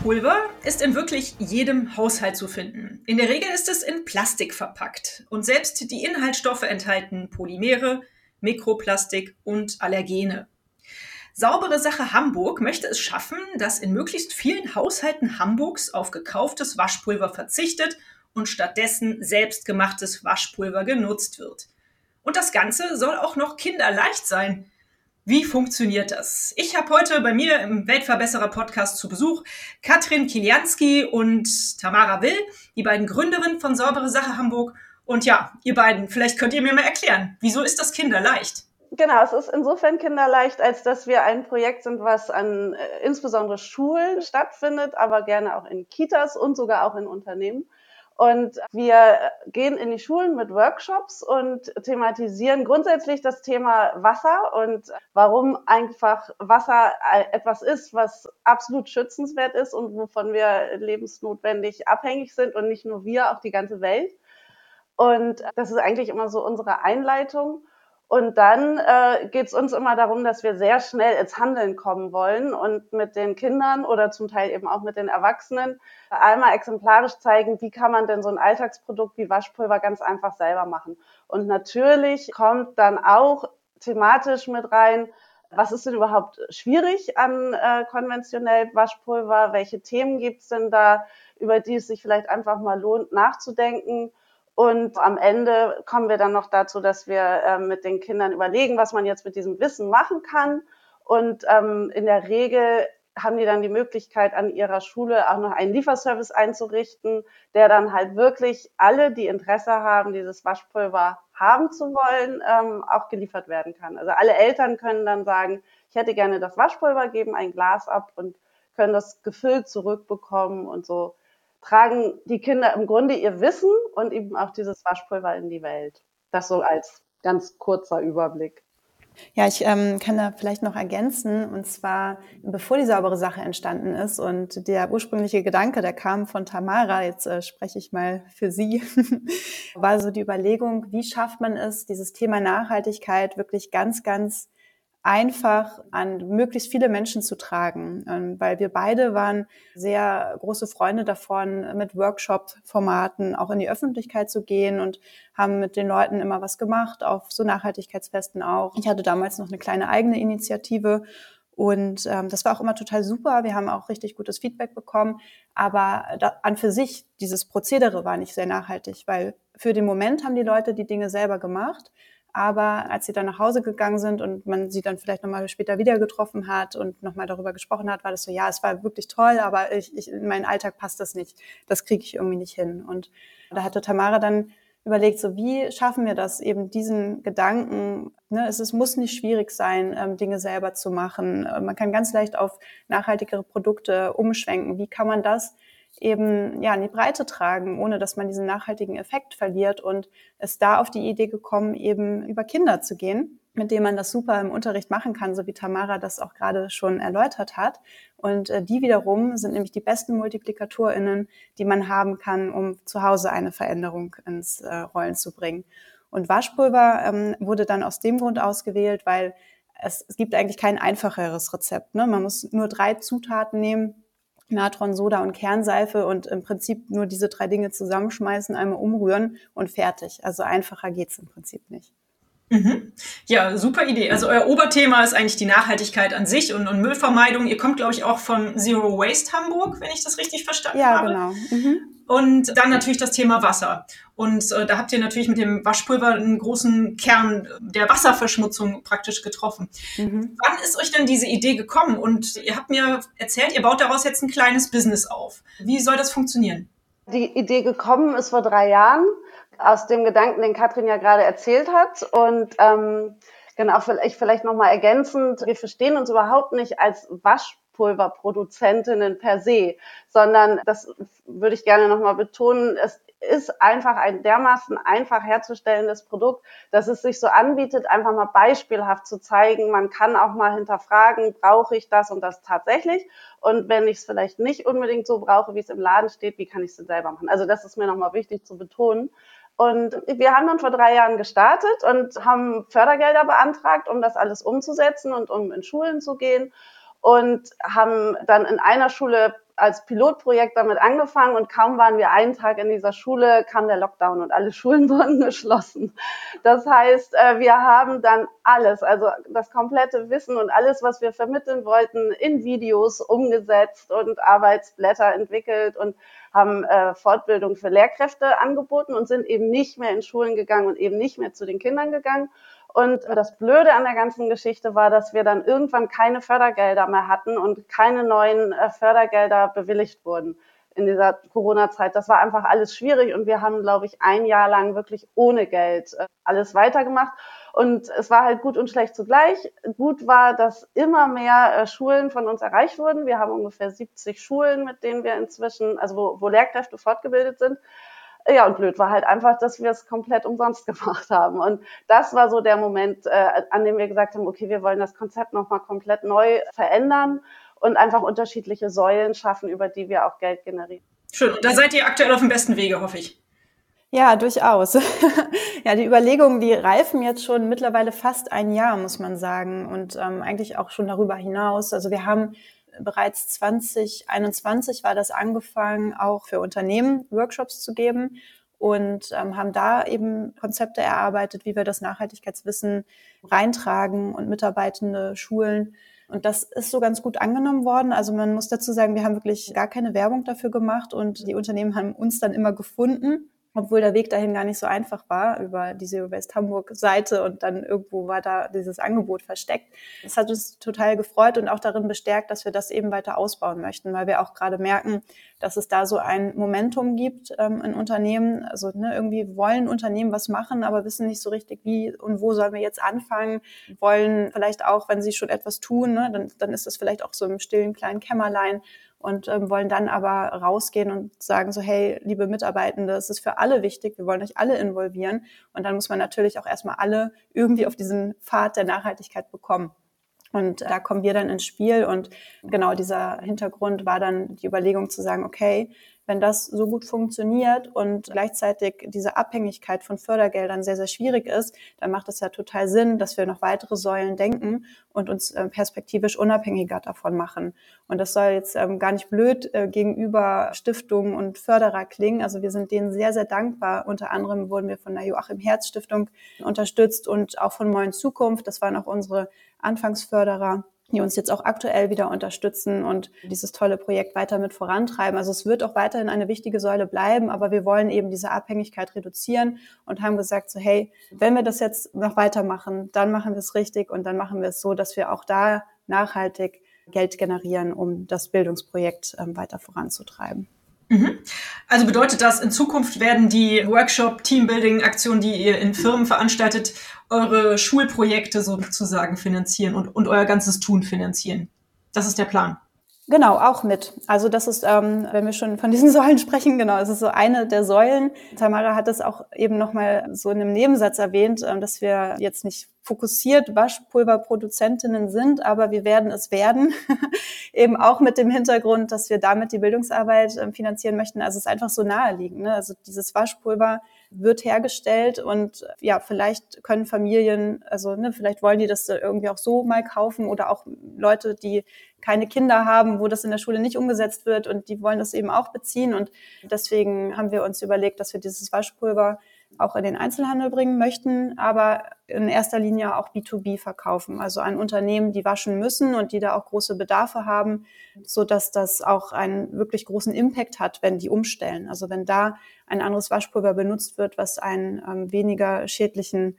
Waschpulver ist in wirklich jedem Haushalt zu finden. In der Regel ist es in Plastik verpackt und selbst die Inhaltsstoffe enthalten Polymere, Mikroplastik und Allergene. Saubere Sache Hamburg möchte es schaffen, dass in möglichst vielen Haushalten Hamburgs auf gekauftes Waschpulver verzichtet und stattdessen selbstgemachtes Waschpulver genutzt wird. Und das Ganze soll auch noch kinderleicht sein. Wie funktioniert das? Ich habe heute bei mir im Weltverbesserer Podcast zu Besuch Katrin Kilianski und Tamara Will, die beiden Gründerinnen von Saubere Sache Hamburg und ja, ihr beiden, vielleicht könnt ihr mir mal erklären, wieso ist das kinderleicht? Genau, es ist insofern kinderleicht, als dass wir ein Projekt sind, was an äh, insbesondere Schulen stattfindet, aber gerne auch in Kitas und sogar auch in Unternehmen. Und wir gehen in die Schulen mit Workshops und thematisieren grundsätzlich das Thema Wasser und warum einfach Wasser etwas ist, was absolut schützenswert ist und wovon wir lebensnotwendig abhängig sind und nicht nur wir, auch die ganze Welt. Und das ist eigentlich immer so unsere Einleitung. Und dann äh, geht es uns immer darum, dass wir sehr schnell ins Handeln kommen wollen und mit den Kindern oder zum Teil eben auch mit den Erwachsenen einmal exemplarisch zeigen, wie kann man denn so ein Alltagsprodukt wie Waschpulver ganz einfach selber machen. Und natürlich kommt dann auch thematisch mit rein, was ist denn überhaupt schwierig an äh, konventionell Waschpulver? Welche Themen gibt's denn da, über die es sich vielleicht einfach mal lohnt nachzudenken? Und am Ende kommen wir dann noch dazu, dass wir äh, mit den Kindern überlegen, was man jetzt mit diesem Wissen machen kann. Und ähm, in der Regel haben die dann die Möglichkeit, an ihrer Schule auch noch einen Lieferservice einzurichten, der dann halt wirklich alle, die Interesse haben, dieses Waschpulver haben zu wollen, ähm, auch geliefert werden kann. Also alle Eltern können dann sagen, ich hätte gerne das Waschpulver, geben ein Glas ab und können das gefüllt zurückbekommen und so tragen die Kinder im Grunde ihr Wissen und eben auch dieses Waschpulver in die Welt. Das so als ganz kurzer Überblick. Ja, ich ähm, kann da vielleicht noch ergänzen, und zwar bevor die saubere Sache entstanden ist und der ursprüngliche Gedanke, der kam von Tamara, jetzt äh, spreche ich mal für sie, war so die Überlegung, wie schafft man es, dieses Thema Nachhaltigkeit wirklich ganz, ganz einfach an möglichst viele Menschen zu tragen, ähm, weil wir beide waren sehr große Freunde davon, mit Workshop-Formaten auch in die Öffentlichkeit zu gehen und haben mit den Leuten immer was gemacht, auf so Nachhaltigkeitsfesten auch. Ich hatte damals noch eine kleine eigene Initiative und ähm, das war auch immer total super. Wir haben auch richtig gutes Feedback bekommen. Aber da, an für sich, dieses Prozedere war nicht sehr nachhaltig, weil für den Moment haben die Leute die Dinge selber gemacht. Aber als sie dann nach Hause gegangen sind und man sie dann vielleicht nochmal später wieder getroffen hat und nochmal darüber gesprochen hat, war das so, ja, es war wirklich toll, aber ich, ich, in meinen Alltag passt das nicht. Das kriege ich irgendwie nicht hin. Und da hatte Tamara dann überlegt, so wie schaffen wir das, eben diesen Gedanken, ne, es, es muss nicht schwierig sein, ähm, Dinge selber zu machen. Man kann ganz leicht auf nachhaltigere Produkte umschwenken. Wie kann man das eben ja in die Breite tragen, ohne dass man diesen nachhaltigen Effekt verliert und ist da auf die Idee gekommen, eben über Kinder zu gehen mit denen man das super im Unterricht machen kann, so wie Tamara das auch gerade schon erläutert hat. Und äh, die wiederum sind nämlich die besten MultiplikatorInnen, die man haben kann, um zu Hause eine Veränderung ins äh, Rollen zu bringen. Und Waschpulver ähm, wurde dann aus dem Grund ausgewählt, weil es, es gibt eigentlich kein einfacheres Rezept. Ne? Man muss nur drei Zutaten nehmen, Natron, Soda und Kernseife und im Prinzip nur diese drei Dinge zusammenschmeißen, einmal umrühren und fertig. Also einfacher geht's im Prinzip nicht. Mhm. Ja, super Idee. Also euer Oberthema ist eigentlich die Nachhaltigkeit an sich und, und Müllvermeidung. Ihr kommt, glaube ich, auch von Zero Waste Hamburg, wenn ich das richtig verstanden ja, habe. Ja, genau. Mhm. Und dann natürlich das Thema Wasser. Und äh, da habt ihr natürlich mit dem Waschpulver einen großen Kern der Wasserverschmutzung praktisch getroffen. Mhm. Wann ist euch denn diese Idee gekommen? Und ihr habt mir erzählt, ihr baut daraus jetzt ein kleines Business auf. Wie soll das funktionieren? Die Idee gekommen ist vor drei Jahren aus dem Gedanken, den Katrin ja gerade erzählt hat. Und ähm, genau, vielleicht, vielleicht nochmal ergänzend, wir verstehen uns überhaupt nicht als Wasch Waschpulverproduzentinnen per se, sondern das würde ich gerne nochmal betonen, es ist einfach ein dermaßen einfach herzustellendes Produkt, dass es sich so anbietet, einfach mal beispielhaft zu zeigen. Man kann auch mal hinterfragen, brauche ich das und das tatsächlich? Und wenn ich es vielleicht nicht unbedingt so brauche, wie es im Laden steht, wie kann ich es denn selber machen? Also das ist mir nochmal wichtig zu betonen. Und wir haben dann vor drei Jahren gestartet und haben Fördergelder beantragt, um das alles umzusetzen und um in Schulen zu gehen. Und haben dann in einer Schule als Pilotprojekt damit angefangen und kaum waren wir einen Tag in dieser Schule, kam der Lockdown und alle Schulen wurden geschlossen. Das heißt, äh, wir haben dann alles, also das komplette Wissen und alles, was wir vermitteln wollten, in Videos umgesetzt und Arbeitsblätter entwickelt und haben äh, Fortbildung für Lehrkräfte angeboten und sind eben nicht mehr in Schulen gegangen und eben nicht mehr zu den Kindern gegangen und das Blöde an der ganzen Geschichte war, dass wir dann irgendwann keine Fördergelder mehr hatten und keine neuen äh, Fördergelder bewilligt wurden in dieser Corona-Zeit. Das war einfach alles schwierig und wir haben, glaube ich, ein Jahr lang wirklich ohne Geld äh, alles weitergemacht. Und es war halt gut und schlecht zugleich. Gut war, dass immer mehr äh, Schulen von uns erreicht wurden. Wir haben ungefähr 70 Schulen, mit denen wir inzwischen, also wo, wo Lehrkräfte fortgebildet sind. Ja, und blöd war halt einfach, dass wir es komplett umsonst gemacht haben. Und das war so der Moment, äh, an dem wir gesagt haben, okay, wir wollen das Konzept nochmal komplett neu verändern und einfach unterschiedliche Säulen schaffen, über die wir auch Geld generieren. Schön. Da seid ihr aktuell auf dem besten Wege, hoffe ich. Ja, durchaus. ja, die Überlegungen, die reifen jetzt schon mittlerweile fast ein Jahr, muss man sagen, und ähm, eigentlich auch schon darüber hinaus. Also wir haben bereits 2021 war das angefangen, auch für Unternehmen Workshops zu geben und ähm, haben da eben Konzepte erarbeitet, wie wir das Nachhaltigkeitswissen reintragen und Mitarbeitende schulen. Und das ist so ganz gut angenommen worden. Also man muss dazu sagen, wir haben wirklich gar keine Werbung dafür gemacht und die Unternehmen haben uns dann immer gefunden obwohl der Weg dahin gar nicht so einfach war über die Zero Waste Hamburg Seite und dann irgendwo war da dieses Angebot versteckt. Das hat uns total gefreut und auch darin bestärkt, dass wir das eben weiter ausbauen möchten, weil wir auch gerade merken, dass es da so ein Momentum gibt ähm, in Unternehmen. Also ne, irgendwie wollen Unternehmen was machen, aber wissen nicht so richtig, wie und wo sollen wir jetzt anfangen. Wollen vielleicht auch, wenn sie schon etwas tun, ne, dann, dann ist das vielleicht auch so im stillen kleinen Kämmerlein und ähm, wollen dann aber rausgehen und sagen so, hey, liebe Mitarbeitende, es ist für alle wichtig, wir wollen euch alle involvieren. Und dann muss man natürlich auch erstmal alle irgendwie auf diesen Pfad der Nachhaltigkeit bekommen. Und da kommen wir dann ins Spiel. Und genau dieser Hintergrund war dann die Überlegung zu sagen, okay, wenn das so gut funktioniert und gleichzeitig diese Abhängigkeit von Fördergeldern sehr, sehr schwierig ist, dann macht es ja total Sinn, dass wir noch weitere Säulen denken und uns äh, perspektivisch unabhängiger davon machen. Und das soll jetzt ähm, gar nicht blöd äh, gegenüber Stiftungen und Förderer klingen. Also wir sind denen sehr, sehr dankbar. Unter anderem wurden wir von der Joachim Herz Stiftung unterstützt und auch von Moin Zukunft. Das waren auch unsere Anfangsförderer die uns jetzt auch aktuell wieder unterstützen und dieses tolle Projekt weiter mit vorantreiben. Also es wird auch weiterhin eine wichtige Säule bleiben, aber wir wollen eben diese Abhängigkeit reduzieren und haben gesagt, so hey, wenn wir das jetzt noch weitermachen, dann machen wir es richtig und dann machen wir es so, dass wir auch da nachhaltig Geld generieren, um das Bildungsprojekt ähm, weiter voranzutreiben. Mhm. Also bedeutet das, in Zukunft werden die Workshop, Teambuilding-Aktionen, die ihr in Firmen veranstaltet, eure Schulprojekte sozusagen finanzieren und, und euer ganzes Tun finanzieren. Das ist der Plan. Genau, auch mit. Also das ist, ähm, wenn wir schon von diesen Säulen sprechen, genau, es ist so eine der Säulen. Tamara hat es auch eben nochmal so in einem Nebensatz erwähnt, ähm, dass wir jetzt nicht fokussiert Waschpulverproduzentinnen sind, aber wir werden es werden, eben auch mit dem Hintergrund, dass wir damit die Bildungsarbeit ähm, finanzieren möchten. Also es ist einfach so naheliegend. Ne? Also dieses Waschpulver wird hergestellt und ja, vielleicht können Familien, also ne, vielleicht wollen die das irgendwie auch so mal kaufen oder auch Leute, die keine Kinder haben, wo das in der Schule nicht umgesetzt wird und die wollen das eben auch beziehen. Und deswegen haben wir uns überlegt, dass wir dieses Waschpulver auch in den Einzelhandel bringen möchten, aber in erster Linie auch B2B verkaufen, also an Unternehmen, die waschen müssen und die da auch große Bedarfe haben, so dass das auch einen wirklich großen Impact hat, wenn die umstellen. Also wenn da ein anderes Waschpulver benutzt wird, was einen ähm, weniger schädlichen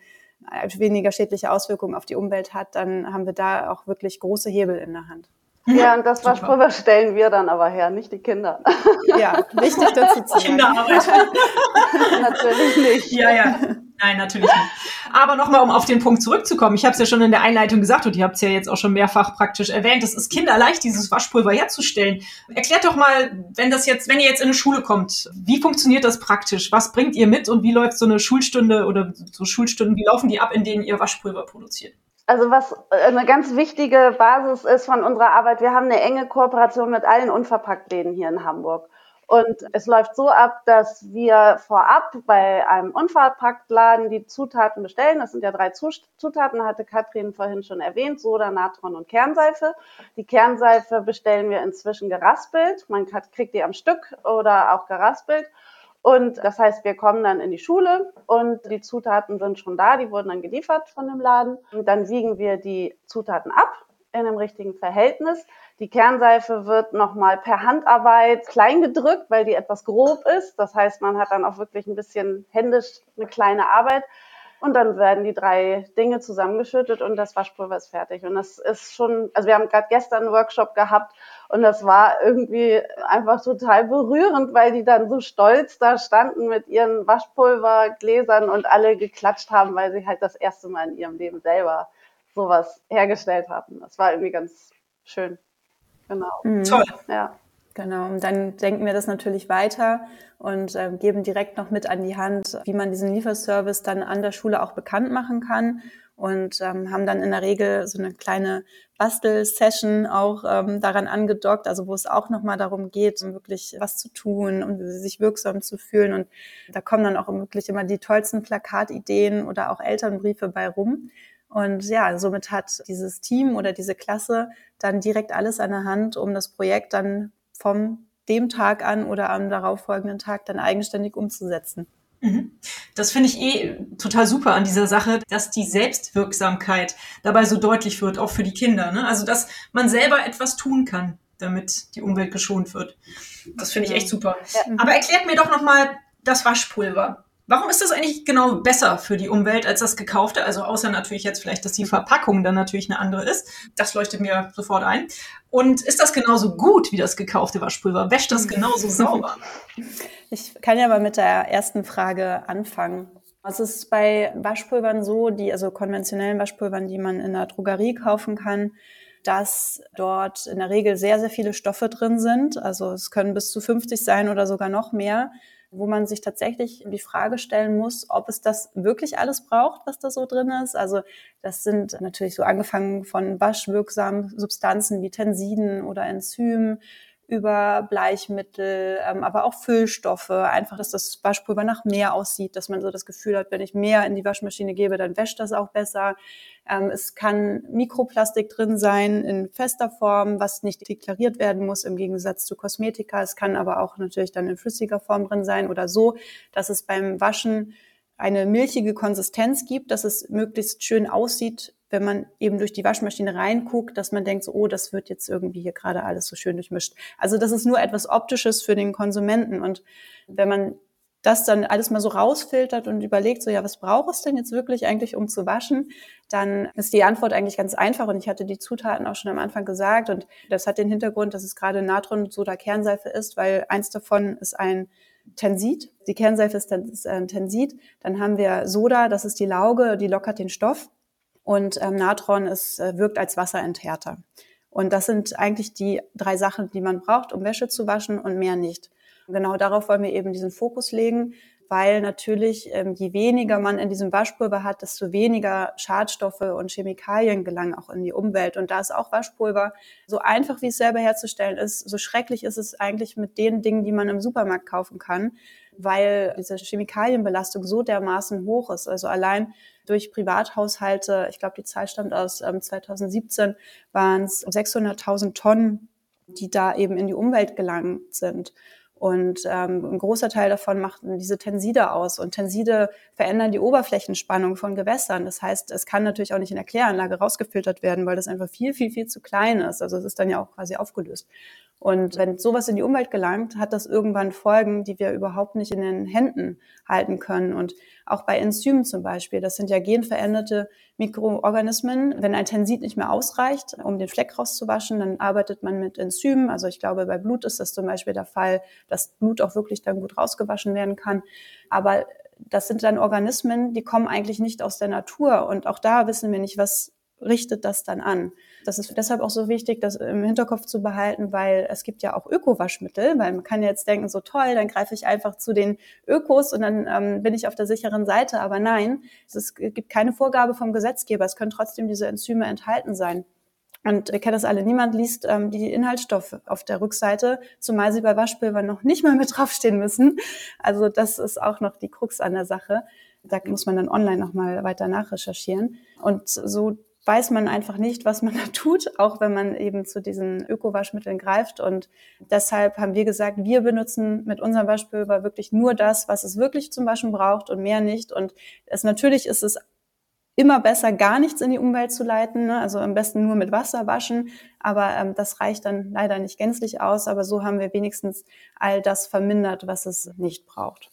äh, weniger schädliche Auswirkungen auf die Umwelt hat, dann haben wir da auch wirklich große Hebel in der Hand. Ja, und das Waschpulver stellen wir dann aber her, nicht die Kinder. Ja, wichtig dazu zu. Kinderarbeit. natürlich nicht. Ja, ja. Nein, natürlich nicht. Aber nochmal, um auf den Punkt zurückzukommen. Ich habe es ja schon in der Einleitung gesagt und ihr habt es ja jetzt auch schon mehrfach praktisch erwähnt. Es ist kinderleicht, dieses Waschpulver herzustellen. Erklärt doch mal, wenn das jetzt, wenn ihr jetzt in eine Schule kommt, wie funktioniert das praktisch? Was bringt ihr mit und wie läuft so eine Schulstunde oder so Schulstunden, wie laufen die ab, in denen ihr Waschpulver produziert? Also was eine ganz wichtige Basis ist von unserer Arbeit, wir haben eine enge Kooperation mit allen Unverpacktläden hier in Hamburg. Und es läuft so ab, dass wir vorab bei einem Unverpacktladen die Zutaten bestellen. Das sind ja drei Zutaten, hatte Katrin vorhin schon erwähnt, Soda, Natron und Kernseife. Die Kernseife bestellen wir inzwischen geraspelt. Man kriegt die am Stück oder auch geraspelt. Und das heißt, wir kommen dann in die Schule und die Zutaten sind schon da, die wurden dann geliefert von dem Laden. Und dann wiegen wir die Zutaten ab in einem richtigen Verhältnis. Die Kernseife wird nochmal per Handarbeit klein gedrückt, weil die etwas grob ist. Das heißt, man hat dann auch wirklich ein bisschen händisch eine kleine Arbeit. Und dann werden die drei Dinge zusammengeschüttet und das Waschpulver ist fertig. Und das ist schon, also wir haben gerade gestern einen Workshop gehabt und das war irgendwie einfach total berührend, weil die dann so stolz da standen mit ihren Waschpulvergläsern und alle geklatscht haben, weil sie halt das erste Mal in ihrem Leben selber sowas hergestellt haben. Das war irgendwie ganz schön. Genau. Mhm. Toll. Ja. Genau, und dann denken wir das natürlich weiter und äh, geben direkt noch mit an die Hand, wie man diesen Lieferservice dann an der Schule auch bekannt machen kann und ähm, haben dann in der Regel so eine kleine Bastel-Session auch ähm, daran angedockt, also wo es auch nochmal darum geht, um wirklich was zu tun und um sich wirksam zu fühlen und da kommen dann auch wirklich immer die tollsten Plakatideen oder auch Elternbriefe bei rum. Und ja, somit hat dieses Team oder diese Klasse dann direkt alles an der Hand, um das Projekt dann vom dem Tag an oder am darauffolgenden Tag dann eigenständig umzusetzen. Mhm. Das finde ich eh total super an dieser Sache, dass die Selbstwirksamkeit dabei so deutlich wird, auch für die Kinder. Ne? Also, dass man selber etwas tun kann, damit die Umwelt geschont wird. Das finde ich echt super. Ja. Aber erklärt mir doch nochmal das Waschpulver. Warum ist das eigentlich genau besser für die Umwelt als das gekaufte? Also außer natürlich jetzt vielleicht, dass die Verpackung dann natürlich eine andere ist. Das leuchtet mir sofort ein. Und ist das genauso gut wie das gekaufte Waschpulver? Wäscht das genauso sauber? Ich kann ja mal mit der ersten Frage anfangen. Es ist bei Waschpulvern so, die, also konventionellen Waschpulvern, die man in der Drogerie kaufen kann, dass dort in der Regel sehr, sehr viele Stoffe drin sind. Also es können bis zu 50 sein oder sogar noch mehr wo man sich tatsächlich die Frage stellen muss, ob es das wirklich alles braucht, was da so drin ist. Also das sind natürlich so angefangen von waschwirksamen Substanzen wie Tensiden oder Enzymen über Bleichmittel, ähm, aber auch Füllstoffe. Einfach, dass das Waschpulver nach mehr aussieht, dass man so das Gefühl hat, wenn ich mehr in die Waschmaschine gebe, dann wäscht das auch besser. Ähm, es kann Mikroplastik drin sein in fester Form, was nicht deklariert werden muss im Gegensatz zu Kosmetika. Es kann aber auch natürlich dann in flüssiger Form drin sein oder so, dass es beim Waschen eine milchige Konsistenz gibt, dass es möglichst schön aussieht, wenn man eben durch die Waschmaschine reinguckt, dass man denkt, so, oh, das wird jetzt irgendwie hier gerade alles so schön durchmischt. Also das ist nur etwas Optisches für den Konsumenten. Und wenn man das dann alles mal so rausfiltert und überlegt, so ja, was braucht es denn jetzt wirklich eigentlich, um zu waschen, dann ist die Antwort eigentlich ganz einfach. Und ich hatte die Zutaten auch schon am Anfang gesagt. Und das hat den Hintergrund, dass es gerade Natron Soda Kernseife ist, weil eins davon ist ein Tensid. Die Kernseife ist ein Tensid. Dann haben wir Soda, das ist die Lauge, die lockert den Stoff. Und ähm, Natron ist, äh, wirkt als Wasserenthärter. Und das sind eigentlich die drei Sachen, die man braucht, um Wäsche zu waschen und mehr nicht. genau darauf wollen wir eben diesen Fokus legen, weil natürlich ähm, je weniger man in diesem Waschpulver hat, desto weniger Schadstoffe und Chemikalien gelangen auch in die Umwelt. Und da ist auch Waschpulver so einfach, wie es selber herzustellen ist, so schrecklich ist es eigentlich mit den Dingen, die man im Supermarkt kaufen kann, weil diese Chemikalienbelastung so dermaßen hoch ist. Also allein durch Privathaushalte, ich glaube, die Zahl stammt aus ähm, 2017, waren es 600.000 Tonnen, die da eben in die Umwelt gelangt sind. Und ähm, ein großer Teil davon machten diese Tenside aus. Und Tenside verändern die Oberflächenspannung von Gewässern. Das heißt, es kann natürlich auch nicht in der Kläranlage rausgefiltert werden, weil das einfach viel, viel, viel zu klein ist. Also es ist dann ja auch quasi aufgelöst. Und wenn sowas in die Umwelt gelangt, hat das irgendwann Folgen, die wir überhaupt nicht in den Händen halten können. Und auch bei Enzymen zum Beispiel, das sind ja genveränderte Mikroorganismen. Wenn ein Tensid nicht mehr ausreicht, um den Fleck rauszuwaschen, dann arbeitet man mit Enzymen. Also ich glaube, bei Blut ist das zum Beispiel der Fall, dass Blut auch wirklich dann gut rausgewaschen werden kann. Aber das sind dann Organismen, die kommen eigentlich nicht aus der Natur. Und auch da wissen wir nicht, was richtet das dann an. Das ist deshalb auch so wichtig, das im Hinterkopf zu behalten, weil es gibt ja auch Öko-Waschmittel, weil man kann jetzt denken, so toll, dann greife ich einfach zu den Ökos und dann ähm, bin ich auf der sicheren Seite. Aber nein, es gibt keine Vorgabe vom Gesetzgeber. Es können trotzdem diese Enzyme enthalten sein. Und wir kennen das alle. Niemand liest ähm, die Inhaltsstoffe auf der Rückseite, zumal sie bei Waschpulver noch nicht mal mit draufstehen müssen. Also das ist auch noch die Krux an der Sache. Da muss man dann online nochmal weiter nachrecherchieren. Und so weiß man einfach nicht, was man da tut, auch wenn man eben zu diesen Öko-Waschmitteln greift. Und deshalb haben wir gesagt, wir benutzen mit unserem Waschpulver wirklich nur das, was es wirklich zum Waschen braucht und mehr nicht. Und es natürlich ist es immer besser, gar nichts in die Umwelt zu leiten. Ne? Also am besten nur mit Wasser waschen. Aber ähm, das reicht dann leider nicht gänzlich aus. Aber so haben wir wenigstens all das vermindert, was es nicht braucht.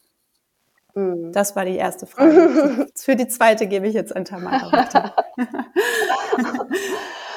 Mhm. Das war die erste Frage. Für die zweite gebe ich jetzt an Tamara.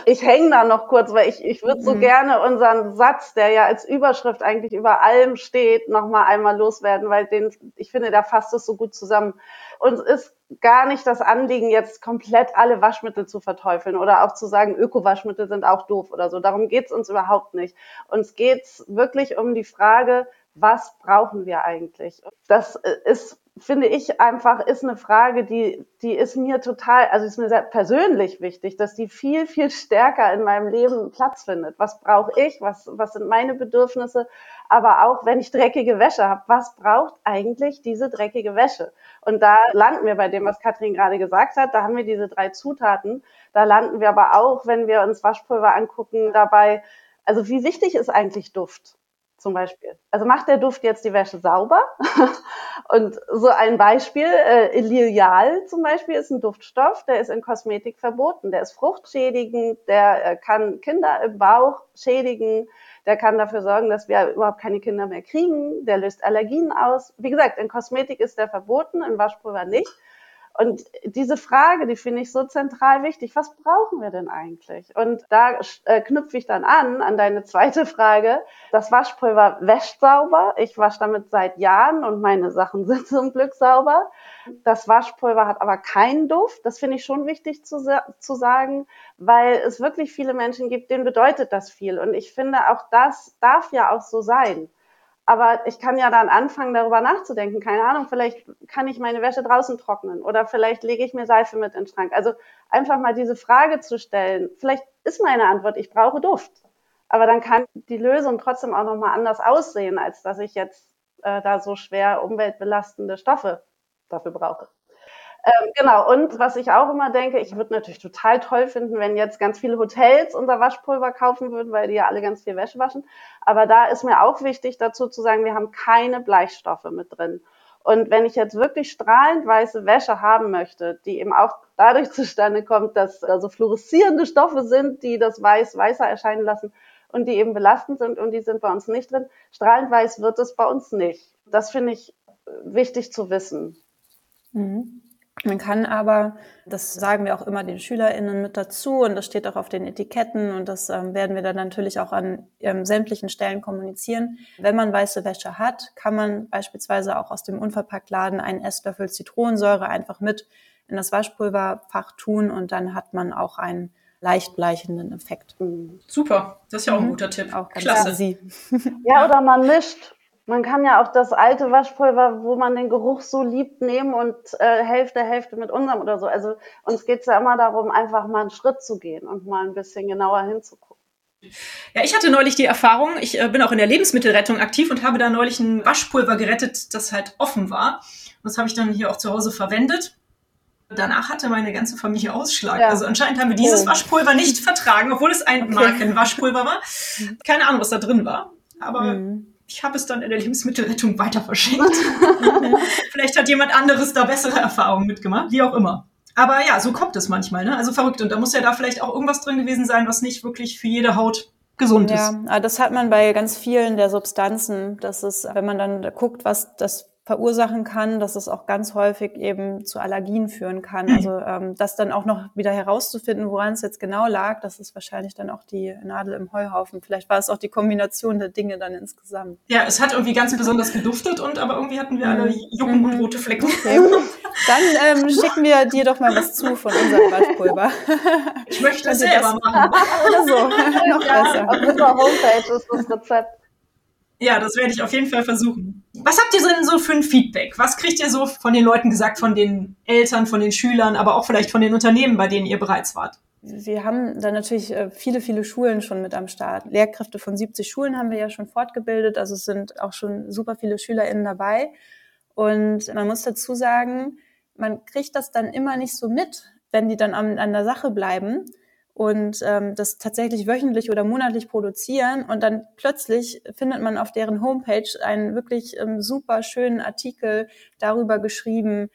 ich hänge da noch kurz, weil ich, ich würde so mhm. gerne unseren Satz, der ja als Überschrift eigentlich über allem steht, nochmal einmal loswerden, weil den, ich finde, der fasst es so gut zusammen. Uns ist gar nicht das Anliegen, jetzt komplett alle Waschmittel zu verteufeln oder auch zu sagen, Öko-Waschmittel sind auch doof oder so. Darum geht's uns überhaupt nicht. Uns geht's wirklich um die Frage, was brauchen wir eigentlich? Das ist finde ich einfach, ist eine Frage, die, die ist mir total, also ist mir sehr persönlich wichtig, dass die viel, viel stärker in meinem Leben Platz findet. Was brauche ich? Was, was sind meine Bedürfnisse? Aber auch, wenn ich dreckige Wäsche habe, was braucht eigentlich diese dreckige Wäsche? Und da landen wir bei dem, was Katrin gerade gesagt hat. Da haben wir diese drei Zutaten. Da landen wir aber auch, wenn wir uns Waschpulver angucken, dabei, also wie wichtig ist eigentlich Duft? Zum Beispiel. Also macht der Duft jetzt die Wäsche sauber? und so ein Beispiel, äh, Lilial zum Beispiel ist ein Duftstoff, der ist in Kosmetik verboten. Der ist fruchtschädigend, der äh, kann Kinder im Bauch schädigen, der kann dafür sorgen, dass wir überhaupt keine Kinder mehr kriegen, der löst Allergien aus. Wie gesagt, in Kosmetik ist der verboten, in Waschpulver nicht. Und diese Frage, die finde ich so zentral wichtig. Was brauchen wir denn eigentlich? Und da äh, knüpfe ich dann an, an deine zweite Frage. Das Waschpulver wäscht sauber. Ich wasche damit seit Jahren und meine Sachen sind zum Glück sauber. Das Waschpulver hat aber keinen Duft. Das finde ich schon wichtig zu, zu sagen, weil es wirklich viele Menschen gibt, denen bedeutet das viel. Und ich finde, auch das darf ja auch so sein. Aber ich kann ja dann anfangen, darüber nachzudenken. Keine Ahnung, vielleicht kann ich meine Wäsche draußen trocknen oder vielleicht lege ich mir Seife mit in den Schrank. Also einfach mal diese Frage zu stellen. Vielleicht ist meine Antwort, ich brauche Duft. Aber dann kann die Lösung trotzdem auch nochmal anders aussehen, als dass ich jetzt äh, da so schwer umweltbelastende Stoffe dafür brauche. Ähm, genau, und was ich auch immer denke, ich würde natürlich total toll finden, wenn jetzt ganz viele Hotels unser Waschpulver kaufen würden, weil die ja alle ganz viel Wäsche waschen. Aber da ist mir auch wichtig dazu zu sagen, wir haben keine Bleichstoffe mit drin. Und wenn ich jetzt wirklich strahlend weiße Wäsche haben möchte, die eben auch dadurch zustande kommt, dass also fluoreszierende Stoffe sind, die das Weiß weißer erscheinen lassen und die eben belastend sind und die sind bei uns nicht drin, strahlend weiß wird es bei uns nicht. Das finde ich wichtig zu wissen. Mhm. Man kann aber, das sagen wir auch immer den SchülerInnen mit dazu und das steht auch auf den Etiketten und das ähm, werden wir dann natürlich auch an ähm, sämtlichen Stellen kommunizieren. Wenn man weiße Wäsche hat, kann man beispielsweise auch aus dem Unverpacktladen einen Esslöffel Zitronensäure einfach mit in das Waschpulverfach tun und dann hat man auch einen leicht bleichenden Effekt. Super, das ist ja auch ein mhm. guter Tipp. Auch Klasse. Ja, oder man mischt man kann ja auch das alte Waschpulver, wo man den Geruch so liebt, nehmen und äh, Hälfte, Hälfte mit unserem oder so. Also uns geht es ja immer darum, einfach mal einen Schritt zu gehen und mal ein bisschen genauer hinzugucken. Ja, ich hatte neulich die Erfahrung, ich äh, bin auch in der Lebensmittelrettung aktiv und habe da neulich ein Waschpulver gerettet, das halt offen war. Und das habe ich dann hier auch zu Hause verwendet. Danach hatte meine ganze Familie Ausschlag. Ja. Also anscheinend haben wir dieses oh. Waschpulver nicht vertragen, obwohl es ein okay. Markenwaschpulver war. Keine Ahnung, was da drin war. Aber mhm ich habe es dann in der Lebensmittelrettung weiter verschenkt. Vielleicht hat jemand anderes da bessere Erfahrungen mitgemacht, wie auch immer. Aber ja, so kommt es manchmal, ne? Also verrückt. Und da muss ja da vielleicht auch irgendwas drin gewesen sein, was nicht wirklich für jede Haut gesund ja, ist. Ja, das hat man bei ganz vielen der Substanzen. Das ist, wenn man dann guckt, was das verursachen kann, dass es auch ganz häufig eben zu Allergien führen kann. Mhm. Also ähm, das dann auch noch wieder herauszufinden, woran es jetzt genau lag, das ist wahrscheinlich dann auch die Nadel im Heuhaufen. Vielleicht war es auch die Kombination der Dinge dann insgesamt. Ja, es hat irgendwie ganz besonders geduftet und aber irgendwie hatten wir alle mhm. Jucken und mhm. rote Flecken. Okay. Dann ähm, schicken wir dir doch mal was zu von unserem Waschpulver. Ich möchte das selber das machen. Oder so, noch ja, besser. Auf unserer Homepage ist das Rezept. Ja, das werde ich auf jeden Fall versuchen. Was habt ihr denn so für ein Feedback? Was kriegt ihr so von den Leuten gesagt, von den Eltern, von den Schülern, aber auch vielleicht von den Unternehmen, bei denen ihr bereits wart? Wir haben da natürlich äh, viele, viele Schulen schon mit am Start. Lehrkräfte von 70 Schulen haben wir ja schon fortgebildet, also es sind auch schon super viele SchülerInnen dabei. Und man muss dazu sagen, man kriegt das dann immer nicht so mit, wenn die dann an, an der Sache bleiben und ähm, das tatsächlich wöchentlich oder monatlich produzieren und dann plötzlich findet man auf deren Homepage einen wirklich ähm, super schönen Artikel darüber geschrieben,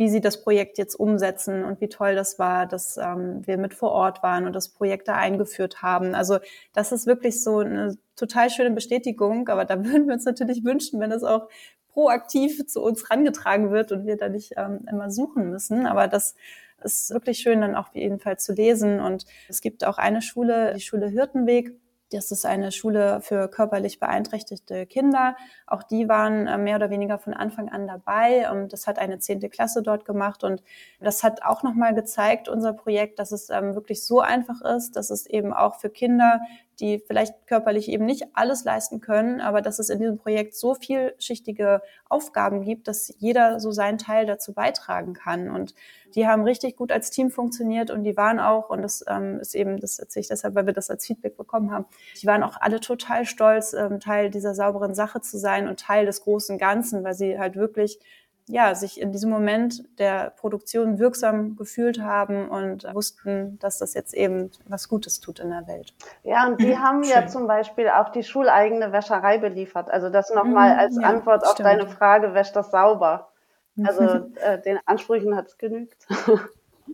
wie sie das Projekt jetzt umsetzen und wie toll das war, dass ähm, wir mit vor Ort waren und das Projekt da eingeführt haben. Also das ist wirklich so eine total schöne Bestätigung, aber da würden wir uns natürlich wünschen, wenn es auch proaktiv zu uns rangetragen wird und wir da nicht ähm, immer suchen müssen. Aber das ist wirklich schön, dann auch jedenfalls zu lesen. Und es gibt auch eine Schule, die Schule Hirtenweg. Das ist eine Schule für körperlich beeinträchtigte Kinder. Auch die waren äh, mehr oder weniger von Anfang an dabei. Das hat eine zehnte Klasse dort gemacht. Und das hat auch nochmal gezeigt, unser Projekt, dass es ähm, wirklich so einfach ist, dass es eben auch für Kinder, die vielleicht körperlich eben nicht alles leisten können, aber dass es in diesem Projekt so vielschichtige Aufgaben gibt, dass jeder so seinen Teil dazu beitragen kann. Und die haben richtig gut als Team funktioniert und die waren auch, und das ähm, ist eben, das erzähle ich deshalb, weil wir das als Feedback bekommen haben, die waren auch alle total stolz, ähm, Teil dieser sauberen Sache zu sein und Teil des großen Ganzen, weil sie halt wirklich ja, sich in diesem Moment der Produktion wirksam gefühlt haben und wussten, dass das jetzt eben was Gutes tut in der Welt. Ja, und die mhm, haben Schön. ja zum Beispiel auch die schuleigene Wäscherei beliefert. Also das nochmal mhm, als ja, Antwort auf deine Frage, wäscht das sauber? Also äh, den Ansprüchen hat es genügt.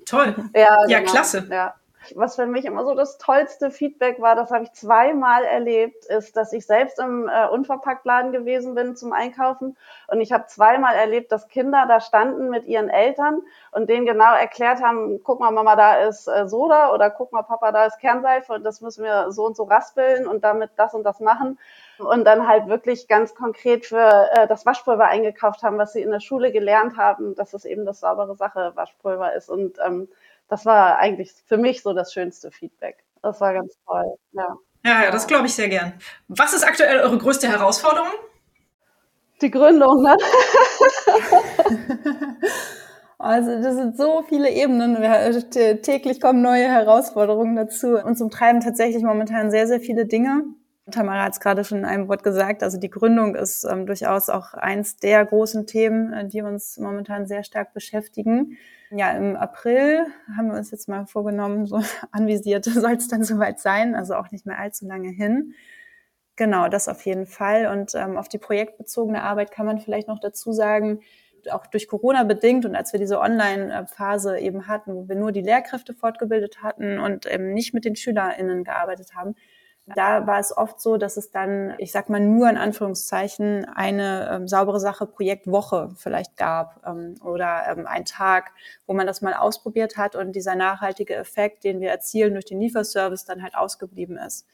Toll. Ja, ja genau. klasse. Ja was für mich immer so das tollste Feedback war, das habe ich zweimal erlebt, ist, dass ich selbst im äh, Unverpacktladen gewesen bin zum Einkaufen. Und ich habe zweimal erlebt, dass Kinder da standen mit ihren Eltern und denen genau erklärt haben, guck mal Mama, da ist äh, Soda oder guck mal Papa, da ist Kernseife und das müssen wir so und so raspeln und damit das und das machen. Und dann halt wirklich ganz konkret für äh, das Waschpulver eingekauft haben, was sie in der Schule gelernt haben, dass es eben das saubere Sache Waschpulver ist. Und ähm, das war eigentlich für mich so das schönste Feedback. Das war ganz toll, ja. Ja, ja, das glaube ich sehr gern. Was ist aktuell eure größte Herausforderung? Die Gründung, ne? Also das sind so viele Ebenen. Wir, täglich kommen neue Herausforderungen dazu. Uns umtreiben tatsächlich momentan sehr, sehr viele Dinge. Tamara hat es gerade schon in einem Wort gesagt. Also die Gründung ist ähm, durchaus auch eins der großen Themen, äh, die uns momentan sehr stark beschäftigen. Ja, im April haben wir uns jetzt mal vorgenommen, so anvisiert soll es dann soweit sein, also auch nicht mehr allzu lange hin. Genau, das auf jeden Fall. Und ähm, auf die projektbezogene Arbeit kann man vielleicht noch dazu sagen, auch durch Corona bedingt und als wir diese Online-Phase eben hatten, wo wir nur die Lehrkräfte fortgebildet hatten und eben nicht mit den SchülerInnen gearbeitet haben, da war es oft so, dass es dann, ich sag mal nur in Anführungszeichen, eine ähm, saubere Sache Projektwoche vielleicht gab ähm, oder ähm, ein Tag, wo man das mal ausprobiert hat und dieser nachhaltige Effekt, den wir erzielen durch den Lieferservice, dann halt ausgeblieben ist.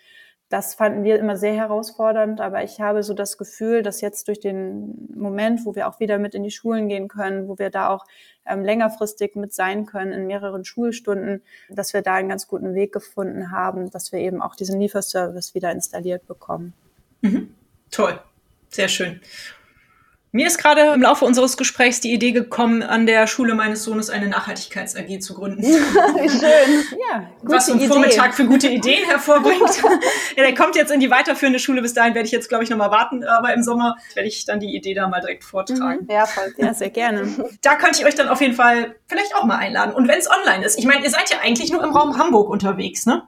Das fanden wir immer sehr herausfordernd, aber ich habe so das Gefühl, dass jetzt durch den Moment, wo wir auch wieder mit in die Schulen gehen können, wo wir da auch ähm, längerfristig mit sein können in mehreren Schulstunden, dass wir da einen ganz guten Weg gefunden haben, dass wir eben auch diesen Lieferservice wieder installiert bekommen. Mhm. Toll, sehr schön. Mir ist gerade im Laufe unseres Gesprächs die Idee gekommen, an der Schule meines Sohnes eine Nachhaltigkeits-AG zu gründen. Schön. Ja, Was so einen Vormittag für gute Ideen hervorbringt. ja, der kommt jetzt in die weiterführende Schule. Bis dahin werde ich jetzt, glaube ich, nochmal warten. Aber im Sommer werde ich dann die Idee da mal direkt vortragen. Mhm. Ja, voll. Ja, sehr gerne. Da könnte ich euch dann auf jeden Fall vielleicht auch mal einladen. Und wenn es online ist. Ich meine, ihr seid ja eigentlich nur im Raum Hamburg unterwegs, ne?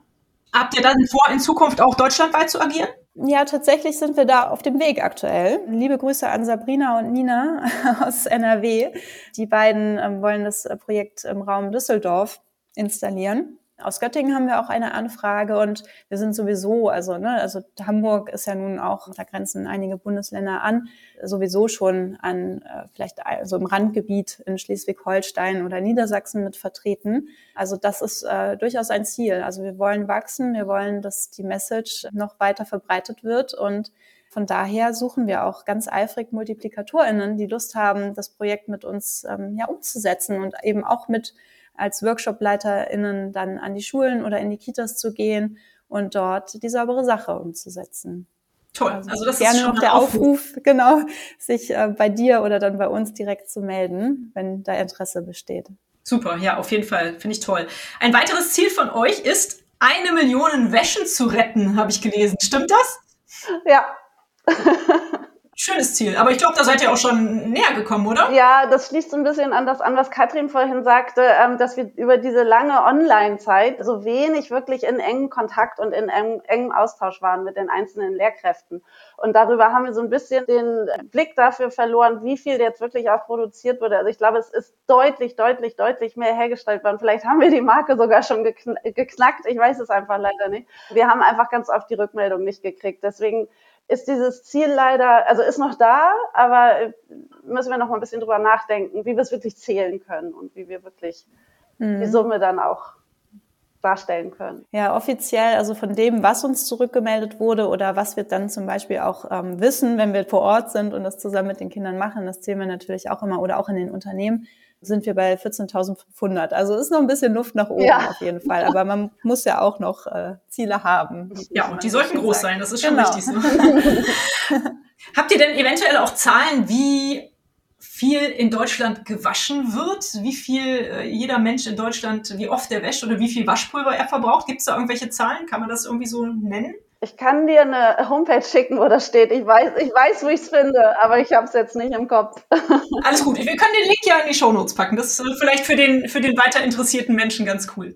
Habt ihr dann vor, in Zukunft auch deutschlandweit zu agieren? Ja, tatsächlich sind wir da auf dem Weg aktuell. Liebe Grüße an Sabrina und Nina aus NRW. Die beiden ähm, wollen das äh, Projekt im Raum Düsseldorf installieren. Aus Göttingen haben wir auch eine Anfrage und wir sind sowieso, also, ne, also Hamburg ist ja nun auch, da grenzen einige Bundesländer an, sowieso schon an äh, vielleicht also im Randgebiet in Schleswig-Holstein oder Niedersachsen mit vertreten. Also das ist äh, durchaus ein Ziel. Also wir wollen wachsen, wir wollen, dass die Message noch weiter verbreitet wird und von daher suchen wir auch ganz eifrig MultiplikatorInnen, die Lust haben, das Projekt mit uns ähm, ja, umzusetzen und eben auch mit als WorkshopleiterInnen dann an die Schulen oder in die Kitas zu gehen und dort die saubere Sache umzusetzen. Toll. Also, also das gerne ist noch der Aufruf, Aufruf genau, sich äh, bei dir oder dann bei uns direkt zu melden, wenn da Interesse besteht. Super, ja, auf jeden Fall. Finde ich toll. Ein weiteres Ziel von euch ist, eine Million Wäschen zu retten, habe ich gelesen. Stimmt das? Ja. Schönes Ziel. Aber ich glaube, da seid ihr auch schon näher gekommen, oder? Ja, das schließt so ein bisschen an das an, was Katrin vorhin sagte, ähm, dass wir über diese lange Online-Zeit so wenig wirklich in engen Kontakt und in engem Austausch waren mit den einzelnen Lehrkräften. Und darüber haben wir so ein bisschen den Blick dafür verloren, wie viel jetzt wirklich auch produziert wurde. Also ich glaube, es ist deutlich, deutlich, deutlich mehr hergestellt worden. Vielleicht haben wir die Marke sogar schon geknackt. Ich weiß es einfach leider nicht. Wir haben einfach ganz oft die Rückmeldung nicht gekriegt. Deswegen ist dieses Ziel leider, also ist noch da, aber müssen wir noch mal ein bisschen drüber nachdenken, wie wir es wirklich zählen können und wie wir wirklich mhm. die Summe dann auch darstellen können. Ja, offiziell, also von dem, was uns zurückgemeldet wurde oder was wir dann zum Beispiel auch ähm, wissen, wenn wir vor Ort sind und das zusammen mit den Kindern machen, das zählen wir natürlich auch immer oder auch in den Unternehmen sind wir bei 14.500. Also ist noch ein bisschen Luft nach oben ja. auf jeden Fall. Aber man muss ja auch noch äh, Ziele haben. Ja, und die sollten groß sagt. sein. Das ist schon genau. wichtig. So. Habt ihr denn eventuell auch Zahlen, wie viel in Deutschland gewaschen wird, wie viel äh, jeder Mensch in Deutschland, wie oft er wäscht oder wie viel Waschpulver er verbraucht? Gibt es da irgendwelche Zahlen? Kann man das irgendwie so nennen? Ich kann dir eine Homepage schicken, wo das steht. Ich weiß, ich weiß, wo ich es finde, aber ich habe es jetzt nicht im Kopf. Alles gut. Wir können den Link ja in die Shownotes packen. Das ist äh, vielleicht für den, für den weiter interessierten Menschen ganz cool.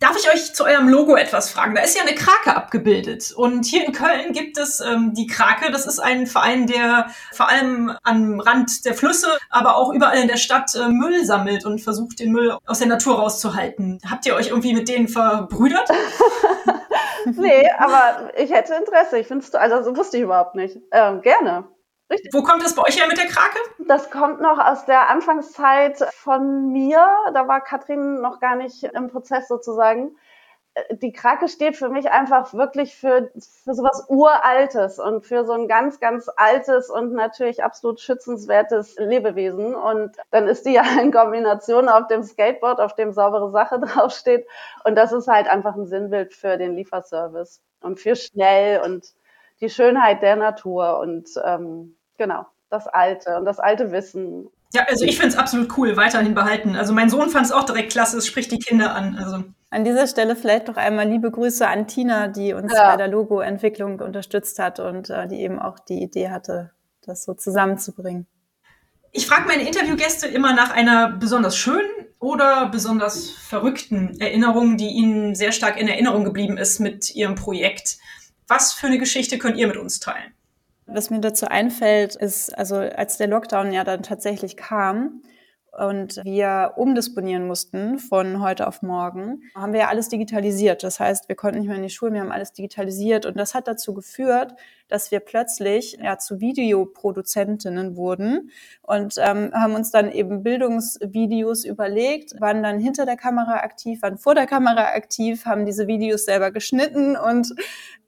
Darf ich euch zu eurem Logo etwas fragen? Da ist ja eine Krake abgebildet. Und hier in Köln gibt es ähm, die Krake. Das ist ein Verein, der vor allem am Rand der Flüsse, aber auch überall in der Stadt äh, Müll sammelt und versucht, den Müll aus der Natur rauszuhalten. Habt ihr euch irgendwie mit denen verbrüdert? nee, aber ich hätte Interesse. Ich finde es, also so wusste ich überhaupt nicht. Ähm, gerne. Richtig. Wo kommt das bei euch her mit der Krake? Das kommt noch aus der Anfangszeit von mir. Da war Katrin noch gar nicht im Prozess sozusagen. Die Krake steht für mich einfach wirklich für, für sowas Uraltes und für so ein ganz, ganz altes und natürlich absolut schützenswertes Lebewesen. Und dann ist die ja in Kombination auf dem Skateboard, auf dem saubere Sache draufsteht. Und das ist halt einfach ein Sinnbild für den Lieferservice und für schnell und die Schönheit der Natur und ähm, Genau, das Alte und das alte Wissen. Ja, also ich finde es absolut cool, weiterhin behalten. Also mein Sohn fand es auch direkt klasse, es spricht die Kinder an. Also. An dieser Stelle vielleicht doch einmal liebe Grüße an Tina, die uns ja. bei der Logo-Entwicklung unterstützt hat und äh, die eben auch die Idee hatte, das so zusammenzubringen. Ich frage meine Interviewgäste immer nach einer besonders schönen oder besonders verrückten Erinnerung, die ihnen sehr stark in Erinnerung geblieben ist mit ihrem Projekt. Was für eine Geschichte könnt ihr mit uns teilen? Was mir dazu einfällt, ist, also als der Lockdown ja dann tatsächlich kam und wir umdisponieren mussten von heute auf morgen, haben wir ja alles digitalisiert. Das heißt, wir konnten nicht mehr in die Schulen, wir haben alles digitalisiert und das hat dazu geführt, dass wir plötzlich ja zu Videoproduzentinnen wurden und ähm, haben uns dann eben Bildungsvideos überlegt, waren dann hinter der Kamera aktiv, waren vor der Kamera aktiv, haben diese Videos selber geschnitten und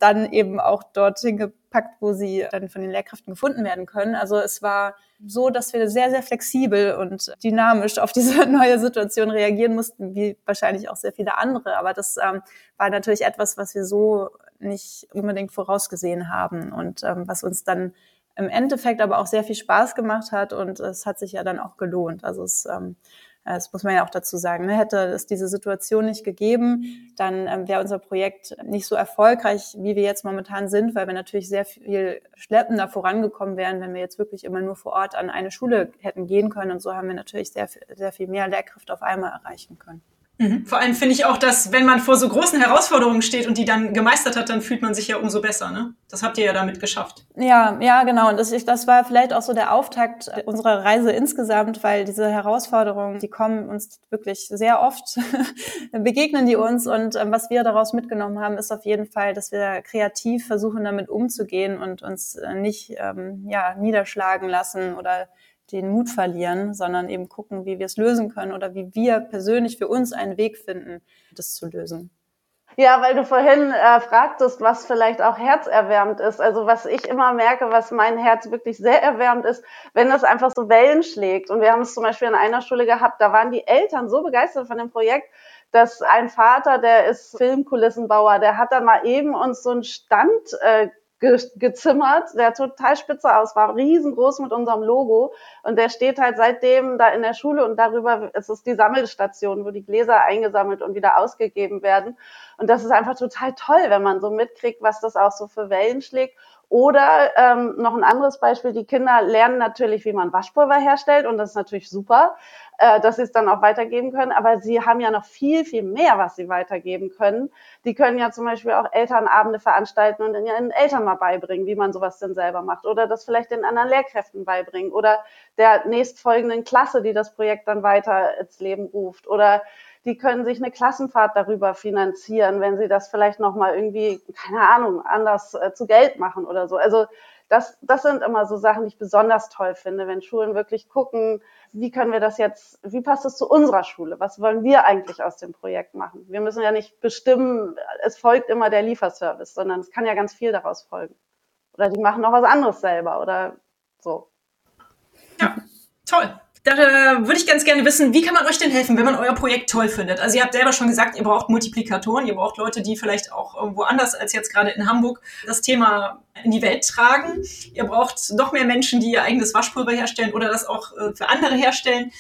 dann eben auch dorthin gepackt, wo sie dann von den Lehrkräften gefunden werden können. Also es war so, dass wir sehr, sehr flexibel und dynamisch auf diese neue Situation reagieren mussten, wie wahrscheinlich auch sehr viele andere. Aber das ähm, war natürlich etwas, was wir so nicht unbedingt vorausgesehen haben und ähm, was uns dann im Endeffekt aber auch sehr viel Spaß gemacht hat und es hat sich ja dann auch gelohnt. Also es, ähm, das muss man ja auch dazu sagen. Ne? Hätte es diese Situation nicht gegeben, dann ähm, wäre unser Projekt nicht so erfolgreich, wie wir jetzt momentan sind, weil wir natürlich sehr viel schleppender vorangekommen wären, wenn wir jetzt wirklich immer nur vor Ort an eine Schule hätten gehen können. Und so haben wir natürlich sehr, sehr viel mehr Lehrkräfte auf einmal erreichen können. Mhm. Vor allem finde ich auch, dass wenn man vor so großen Herausforderungen steht und die dann gemeistert hat, dann fühlt man sich ja umso besser. Ne? Das habt ihr ja damit geschafft. Ja, ja, genau. Und das, ich, das war vielleicht auch so der Auftakt unserer Reise insgesamt, weil diese Herausforderungen, die kommen uns wirklich sehr oft, begegnen die uns. Und ähm, was wir daraus mitgenommen haben, ist auf jeden Fall, dass wir kreativ versuchen, damit umzugehen und uns äh, nicht ähm, ja, niederschlagen lassen oder den Mut verlieren, sondern eben gucken, wie wir es lösen können oder wie wir persönlich für uns einen Weg finden, das zu lösen. Ja, weil du vorhin äh, fragtest, was vielleicht auch herzerwärmend ist. Also was ich immer merke, was mein Herz wirklich sehr erwärmt ist, wenn das einfach so Wellen schlägt. Und wir haben es zum Beispiel in einer Schule gehabt, da waren die Eltern so begeistert von dem Projekt, dass ein Vater, der ist Filmkulissenbauer, der hat dann mal eben uns so einen Stand äh, ge gezimmert, der total spitze aus war, riesengroß mit unserem Logo. Und der steht halt seitdem da in der Schule und darüber, es ist die Sammelstation, wo die Gläser eingesammelt und wieder ausgegeben werden. Und das ist einfach total toll, wenn man so mitkriegt, was das auch so für Wellen schlägt. Oder ähm, noch ein anderes Beispiel, die Kinder lernen natürlich, wie man Waschpulver herstellt und das ist natürlich super, äh, dass sie es dann auch weitergeben können, aber sie haben ja noch viel, viel mehr, was sie weitergeben können. Die können ja zum Beispiel auch Elternabende veranstalten und ihren Eltern mal beibringen, wie man sowas denn selber macht oder das vielleicht den anderen Lehrkräften beibringen oder der nächstfolgenden Klasse, die das Projekt dann weiter ins Leben ruft oder die können sich eine Klassenfahrt darüber finanzieren, wenn sie das vielleicht nochmal irgendwie, keine Ahnung, anders äh, zu Geld machen oder so. Also das, das sind immer so Sachen, die ich besonders toll finde, wenn Schulen wirklich gucken, wie können wir das jetzt, wie passt das zu unserer Schule? Was wollen wir eigentlich aus dem Projekt machen? Wir müssen ja nicht bestimmen, es folgt immer der Lieferservice, sondern es kann ja ganz viel daraus folgen. Oder die machen noch was anderes selber oder so. Ja, toll. Da äh, würde ich ganz gerne wissen, wie kann man euch denn helfen, wenn man euer Projekt toll findet? Also ihr habt selber schon gesagt, ihr braucht Multiplikatoren, ihr braucht Leute, die vielleicht auch irgendwo anders als jetzt gerade in Hamburg das Thema in die Welt tragen. Ihr braucht noch mehr Menschen, die ihr eigenes Waschpulver herstellen oder das auch äh, für andere herstellen.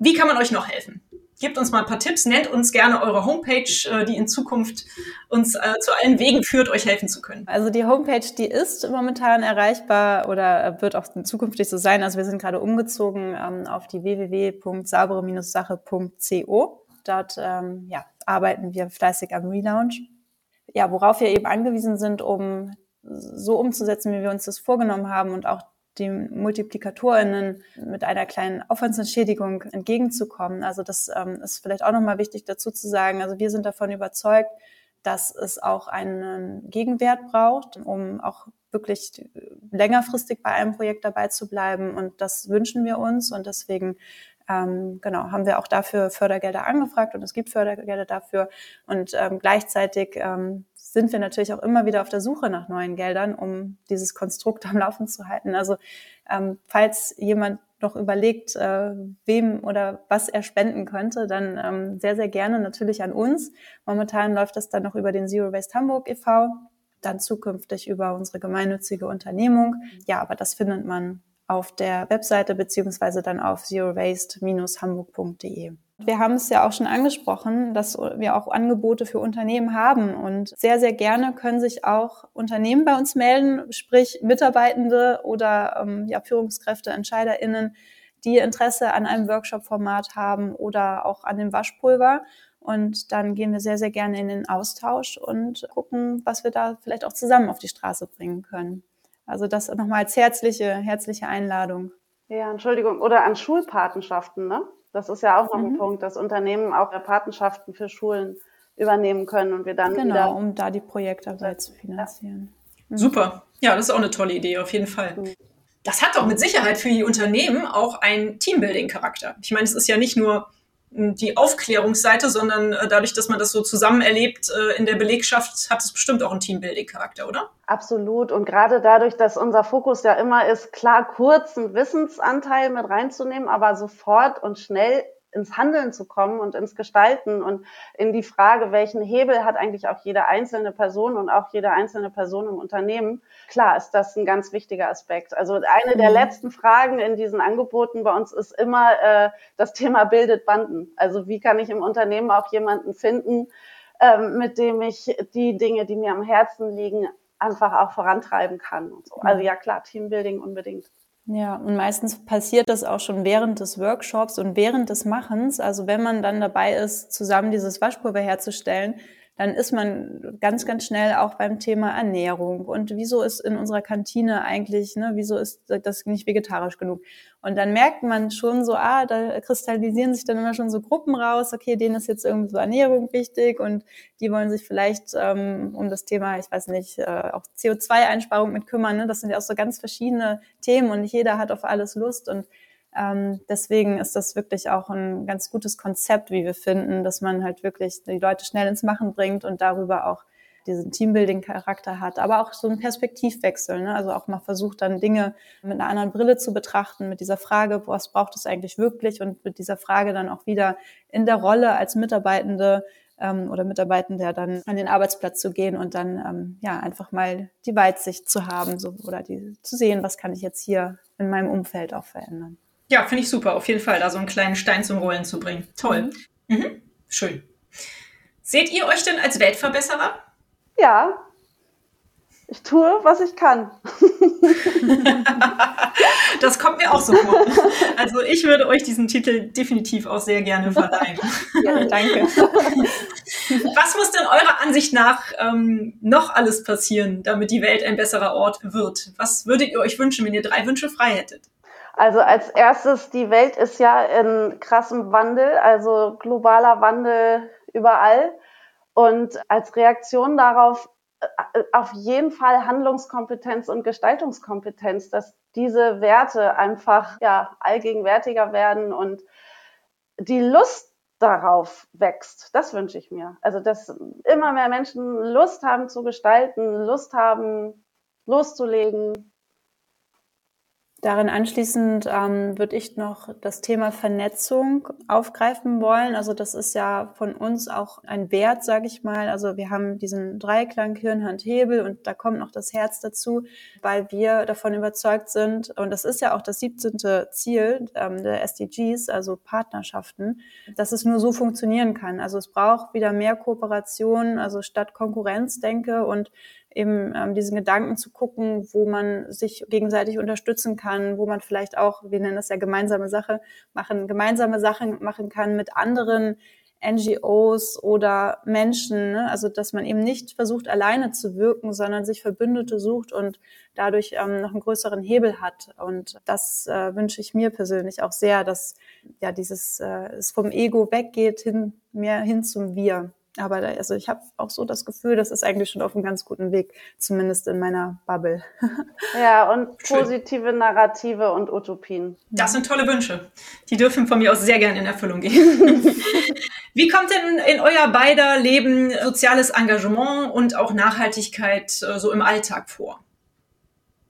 Wie kann man euch noch helfen? Gebt uns mal ein paar Tipps, nennt uns gerne eure Homepage, äh, die in Zukunft uns äh, zu allen Wegen führt, euch helfen zu können. Also die Homepage, die ist momentan erreichbar oder wird auch zukünftig so sein. Also wir sind gerade umgezogen ähm, auf die www.saubere-sache.co. Dort ähm, ja, arbeiten wir fleißig am Relaunch. Ja, worauf wir eben angewiesen sind, um so umzusetzen, wie wir uns das vorgenommen haben und auch die MultiplikatorInnen mit einer kleinen Aufwandsentschädigung entgegenzukommen. Also das ähm, ist vielleicht auch nochmal wichtig dazu zu sagen. Also wir sind davon überzeugt, dass es auch einen Gegenwert braucht, um auch wirklich längerfristig bei einem Projekt dabei zu bleiben. Und das wünschen wir uns. Und deswegen ähm, genau, haben wir auch dafür Fördergelder angefragt und es gibt Fördergelder dafür. Und ähm, gleichzeitig ähm, sind wir natürlich auch immer wieder auf der Suche nach neuen Geldern, um dieses Konstrukt am Laufen zu halten. Also ähm, falls jemand noch überlegt, äh, wem oder was er spenden könnte, dann ähm, sehr, sehr gerne natürlich an uns. Momentan läuft das dann noch über den Zero Waste Hamburg e.V., dann zukünftig über unsere gemeinnützige Unternehmung. Ja, aber das findet man auf der Webseite beziehungsweise dann auf zerowaste-hamburg.de. Wir haben es ja auch schon angesprochen, dass wir auch Angebote für Unternehmen haben und sehr, sehr gerne können sich auch Unternehmen bei uns melden, sprich Mitarbeitende oder ähm, ja, Führungskräfte, EntscheiderInnen, die Interesse an einem Workshop-Format haben oder auch an dem Waschpulver. Und dann gehen wir sehr, sehr gerne in den Austausch und gucken, was wir da vielleicht auch zusammen auf die Straße bringen können. Also das nochmal als herzliche, herzliche Einladung. Ja, Entschuldigung. Oder an Schulpatenschaften, ne? Das ist ja auch noch mhm. ein Punkt, dass Unternehmen auch Patenschaften für Schulen übernehmen können und wir dann genau, wieder um da die Projektarbeit zu finanzieren. Ja. Mhm. Super. Ja, das ist auch eine tolle Idee, auf jeden Fall. Mhm. Das hat doch mit Sicherheit für die Unternehmen auch einen Teambuilding-Charakter. Ich meine, es ist ja nicht nur die Aufklärungsseite, sondern äh, dadurch, dass man das so zusammen erlebt äh, in der Belegschaft, hat es bestimmt auch einen Teambuilding-Charakter, oder? Absolut. Und gerade dadurch, dass unser Fokus ja immer ist, klar kurzen Wissensanteil mit reinzunehmen, aber sofort und schnell ins Handeln zu kommen und ins Gestalten und in die Frage, welchen Hebel hat eigentlich auch jede einzelne Person und auch jede einzelne Person im Unternehmen. Klar ist das ein ganz wichtiger Aspekt. Also eine der mhm. letzten Fragen in diesen Angeboten bei uns ist immer äh, das Thema bildet Banden. Also wie kann ich im Unternehmen auch jemanden finden, ähm, mit dem ich die Dinge, die mir am Herzen liegen, einfach auch vorantreiben kann und so. Also ja klar, Teambuilding unbedingt. Ja, und meistens passiert das auch schon während des Workshops und während des Machens. Also wenn man dann dabei ist, zusammen dieses Waschpulver herzustellen, dann ist man ganz, ganz schnell auch beim Thema Ernährung. Und wieso ist in unserer Kantine eigentlich, ne, wieso ist das nicht vegetarisch genug? Und dann merkt man schon so, ah, da kristallisieren sich dann immer schon so Gruppen raus, okay, denen ist jetzt irgendwie so Ernährung wichtig und die wollen sich vielleicht ähm, um das Thema, ich weiß nicht, äh, auch CO2-Einsparung mit kümmern. Ne? Das sind ja auch so ganz verschiedene Themen und nicht jeder hat auf alles Lust. Und ähm, deswegen ist das wirklich auch ein ganz gutes Konzept, wie wir finden, dass man halt wirklich die Leute schnell ins Machen bringt und darüber auch diesen Teambuilding-Charakter hat, aber auch so einen Perspektivwechsel. Ne? Also auch mal versucht, dann Dinge mit einer anderen Brille zu betrachten, mit dieser Frage, was braucht es eigentlich wirklich und mit dieser Frage dann auch wieder in der Rolle als Mitarbeitende ähm, oder Mitarbeitender dann an den Arbeitsplatz zu gehen und dann ähm, ja einfach mal die Weitsicht zu haben so, oder die, zu sehen, was kann ich jetzt hier in meinem Umfeld auch verändern. Ja, finde ich super, auf jeden Fall, da so einen kleinen Stein zum Rollen zu bringen. Toll. Mhm. Mhm. Schön. Seht ihr euch denn als Weltverbesserer? Ja. Ich tue, was ich kann. das kommt mir auch so vor. Also ich würde euch diesen Titel definitiv auch sehr gerne verleihen. Ja, danke. Was muss denn eurer Ansicht nach ähm, noch alles passieren, damit die Welt ein besserer Ort wird? Was würdet ihr euch wünschen, wenn ihr drei Wünsche frei hättet? Also als erstes, die Welt ist ja in krassem Wandel, also globaler Wandel überall. Und als Reaktion darauf äh, auf jeden Fall Handlungskompetenz und Gestaltungskompetenz, dass diese Werte einfach ja, allgegenwärtiger werden und die Lust darauf wächst. Das wünsche ich mir. Also, dass immer mehr Menschen Lust haben zu gestalten, Lust haben loszulegen, Darin anschließend ähm, würde ich noch das Thema Vernetzung aufgreifen wollen. Also das ist ja von uns auch ein Wert, sage ich mal. Also wir haben diesen Dreiklang Hirn, Hand, Hebel und da kommt noch das Herz dazu, weil wir davon überzeugt sind, und das ist ja auch das 17. Ziel ähm, der SDGs, also Partnerschaften, dass es nur so funktionieren kann. Also es braucht wieder mehr Kooperation, also statt Konkurrenz denke und eben ähm, diesen Gedanken zu gucken, wo man sich gegenseitig unterstützen kann, wo man vielleicht auch, wir nennen das ja gemeinsame Sache, machen, gemeinsame Sachen machen kann mit anderen NGOs oder Menschen, ne? also dass man eben nicht versucht, alleine zu wirken, sondern sich Verbündete sucht und dadurch ähm, noch einen größeren Hebel hat. Und das äh, wünsche ich mir persönlich auch sehr, dass ja dieses äh, es vom Ego weggeht hin mehr hin zum Wir. Aber da, also ich habe auch so das Gefühl, das ist eigentlich schon auf einem ganz guten Weg, zumindest in meiner Bubble. ja, und positive Schön. Narrative und Utopien. Das sind tolle Wünsche. Die dürfen von mir aus sehr gerne in Erfüllung gehen. Wie kommt denn in euer beider Leben soziales Engagement und auch Nachhaltigkeit äh, so im Alltag vor?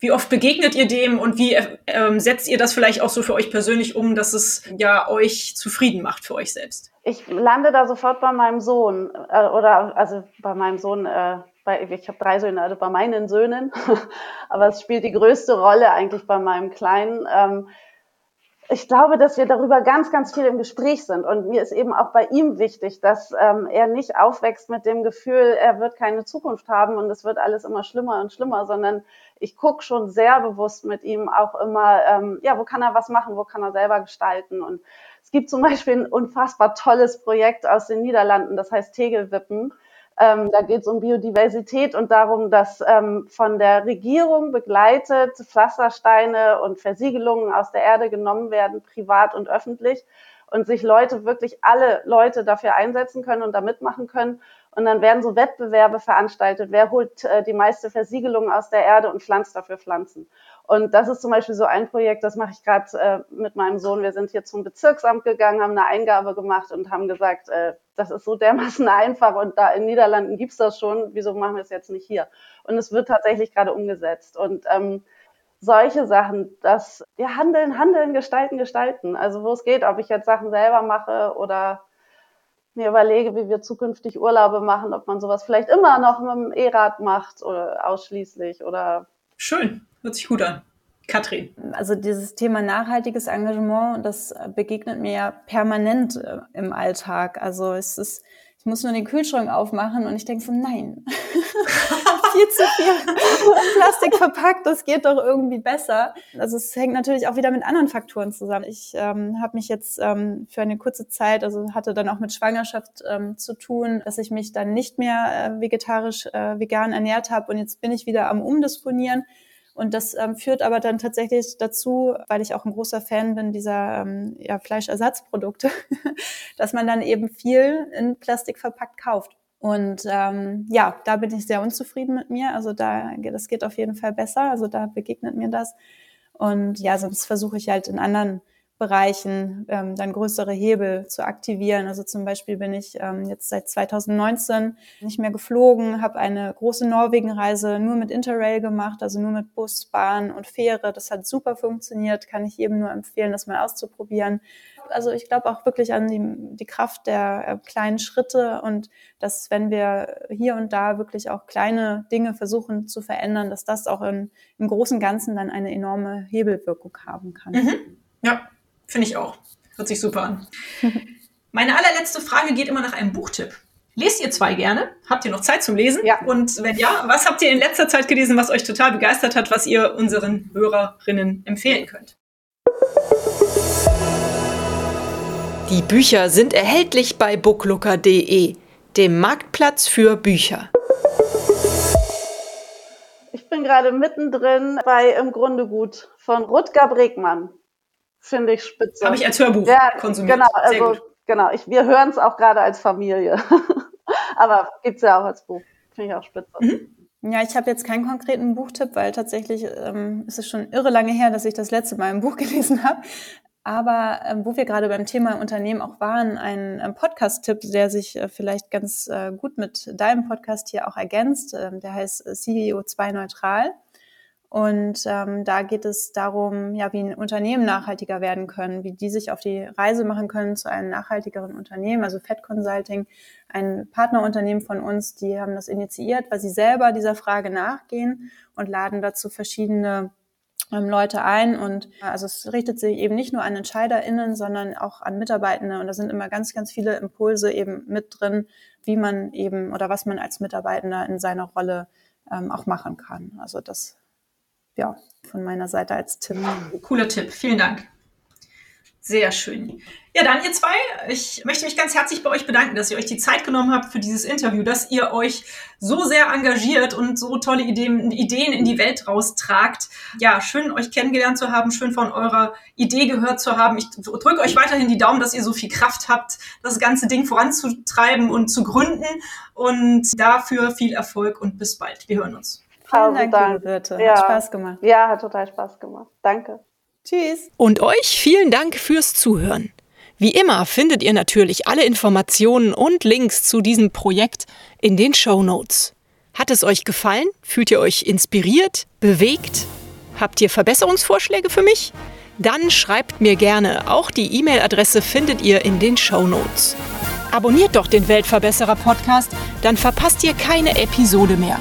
Wie oft begegnet ihr dem und wie äh, setzt ihr das vielleicht auch so für euch persönlich um, dass es ja euch zufrieden macht für euch selbst? Ich lande da sofort bei meinem Sohn äh, oder also bei meinem Sohn, äh, bei, ich habe drei Söhne, also bei meinen Söhnen, aber es spielt die größte Rolle eigentlich bei meinem Kleinen. Ähm, ich glaube, dass wir darüber ganz, ganz viel im Gespräch sind. Und mir ist eben auch bei ihm wichtig, dass ähm, er nicht aufwächst mit dem Gefühl, er wird keine Zukunft haben und es wird alles immer schlimmer und schlimmer, sondern ich gucke schon sehr bewusst mit ihm auch immer, ähm, ja, wo kann er was machen, wo kann er selber gestalten. Und es gibt zum Beispiel ein unfassbar tolles Projekt aus den Niederlanden, das heißt Tegelwippen. Ähm, da geht es um Biodiversität und darum, dass ähm, von der Regierung begleitet Pflastersteine und Versiegelungen aus der Erde genommen werden, privat und öffentlich, und sich Leute, wirklich alle Leute dafür einsetzen können und da mitmachen können. Und dann werden so Wettbewerbe veranstaltet. Wer holt äh, die meiste Versiegelung aus der Erde und pflanzt dafür Pflanzen? Und das ist zum Beispiel so ein Projekt, das mache ich gerade äh, mit meinem Sohn. Wir sind hier zum Bezirksamt gegangen, haben eine Eingabe gemacht und haben gesagt, äh, das ist so dermaßen einfach und da in Niederlanden gibt's das schon, wieso machen wir es jetzt nicht hier? Und es wird tatsächlich gerade umgesetzt. Und ähm, solche Sachen, das ja, handeln, handeln, gestalten, gestalten. Also wo es geht, ob ich jetzt Sachen selber mache oder mir überlege, wie wir zukünftig Urlaube machen, ob man sowas vielleicht immer noch mit dem E-Rad macht oder ausschließlich oder. Schön. Hört sich gut an. Katrin. Also dieses Thema nachhaltiges Engagement, das begegnet mir ja permanent äh, im Alltag. Also es ist, muss nur den Kühlschrank aufmachen und ich denke so, nein, viel zu viel Plastik verpackt, das geht doch irgendwie besser. Also es hängt natürlich auch wieder mit anderen Faktoren zusammen. Ich ähm, habe mich jetzt ähm, für eine kurze Zeit, also hatte dann auch mit Schwangerschaft ähm, zu tun, dass ich mich dann nicht mehr äh, vegetarisch, äh, vegan ernährt habe und jetzt bin ich wieder am Umdisponieren. Und das ähm, führt aber dann tatsächlich dazu, weil ich auch ein großer Fan bin dieser ähm, ja, Fleischersatzprodukte, dass man dann eben viel in Plastik verpackt kauft. Und ähm, ja, da bin ich sehr unzufrieden mit mir. Also da, das geht auf jeden Fall besser. Also da begegnet mir das. Und ja, sonst versuche ich halt in anderen Bereichen ähm, dann größere Hebel zu aktivieren. Also zum Beispiel bin ich ähm, jetzt seit 2019 nicht mehr geflogen, habe eine große Norwegen-Reise nur mit Interrail gemacht, also nur mit Bus, Bahn und Fähre. Das hat super funktioniert, kann ich jedem nur empfehlen, das mal auszuprobieren. Also ich glaube auch wirklich an die, die Kraft der äh, kleinen Schritte und dass wenn wir hier und da wirklich auch kleine Dinge versuchen zu verändern, dass das auch in, im großen Ganzen dann eine enorme Hebelwirkung haben kann. Mhm. Ja, Finde ich auch. Hört sich super an. Meine allerletzte Frage geht immer nach einem Buchtipp. Lest ihr zwei gerne? Habt ihr noch Zeit zum Lesen? Ja. Und wenn ja, was habt ihr in letzter Zeit gelesen, was euch total begeistert hat, was ihr unseren Hörerinnen empfehlen könnt? Die Bücher sind erhältlich bei booklooker.de, dem Marktplatz für Bücher. Ich bin gerade mittendrin bei Im Grunde gut von Rutger Bregmann finde ich spitze. Habe ich als Hörbuch ja, konsumiert. Genau, also, genau. Ich, wir hören es auch gerade als Familie. Aber gibt es ja auch als Buch. Finde ich auch spitze. Mhm. Ja, ich habe jetzt keinen konkreten Buchtipp, weil tatsächlich ähm, ist es schon irre lange her, dass ich das letzte Mal ein Buch gelesen habe. Aber ähm, wo wir gerade beim Thema Unternehmen auch waren, ein, ein Podcast-Tipp, der sich äh, vielleicht ganz äh, gut mit deinem Podcast hier auch ergänzt, äh, der heißt äh, CEO 2 Neutral. Und ähm, da geht es darum, ja, wie ein Unternehmen nachhaltiger werden können, wie die sich auf die Reise machen können zu einem nachhaltigeren Unternehmen. Also Fed Consulting, ein Partnerunternehmen von uns, die haben das initiiert, weil sie selber dieser Frage nachgehen und laden dazu verschiedene ähm, Leute ein. Und also es richtet sich eben nicht nur an EntscheiderInnen, sondern auch an Mitarbeitende. Und da sind immer ganz, ganz viele Impulse eben mit drin, wie man eben oder was man als Mitarbeitender in seiner Rolle ähm, auch machen kann. Also das ja, von meiner Seite als Tipp. Cooler Tipp, vielen Dank. Sehr schön. Ja, dann ihr zwei, ich möchte mich ganz herzlich bei euch bedanken, dass ihr euch die Zeit genommen habt für dieses Interview, dass ihr euch so sehr engagiert und so tolle Ideen, Ideen in die Welt raustragt. Ja, schön euch kennengelernt zu haben, schön von eurer Idee gehört zu haben. Ich drücke euch weiterhin die Daumen, dass ihr so viel Kraft habt, das ganze Ding voranzutreiben und zu gründen. Und dafür viel Erfolg und bis bald. Wir hören uns. Vielen Dank, Dank. liebe Birte. Ja. Hat Spaß gemacht. Ja, hat total Spaß gemacht. Danke. Tschüss. Und euch vielen Dank fürs Zuhören. Wie immer findet ihr natürlich alle Informationen und Links zu diesem Projekt in den Show Notes. Hat es euch gefallen? Fühlt ihr euch inspiriert? Bewegt? Habt ihr Verbesserungsvorschläge für mich? Dann schreibt mir gerne. Auch die E-Mail-Adresse findet ihr in den Show Notes. Abonniert doch den Weltverbesserer Podcast, dann verpasst ihr keine Episode mehr.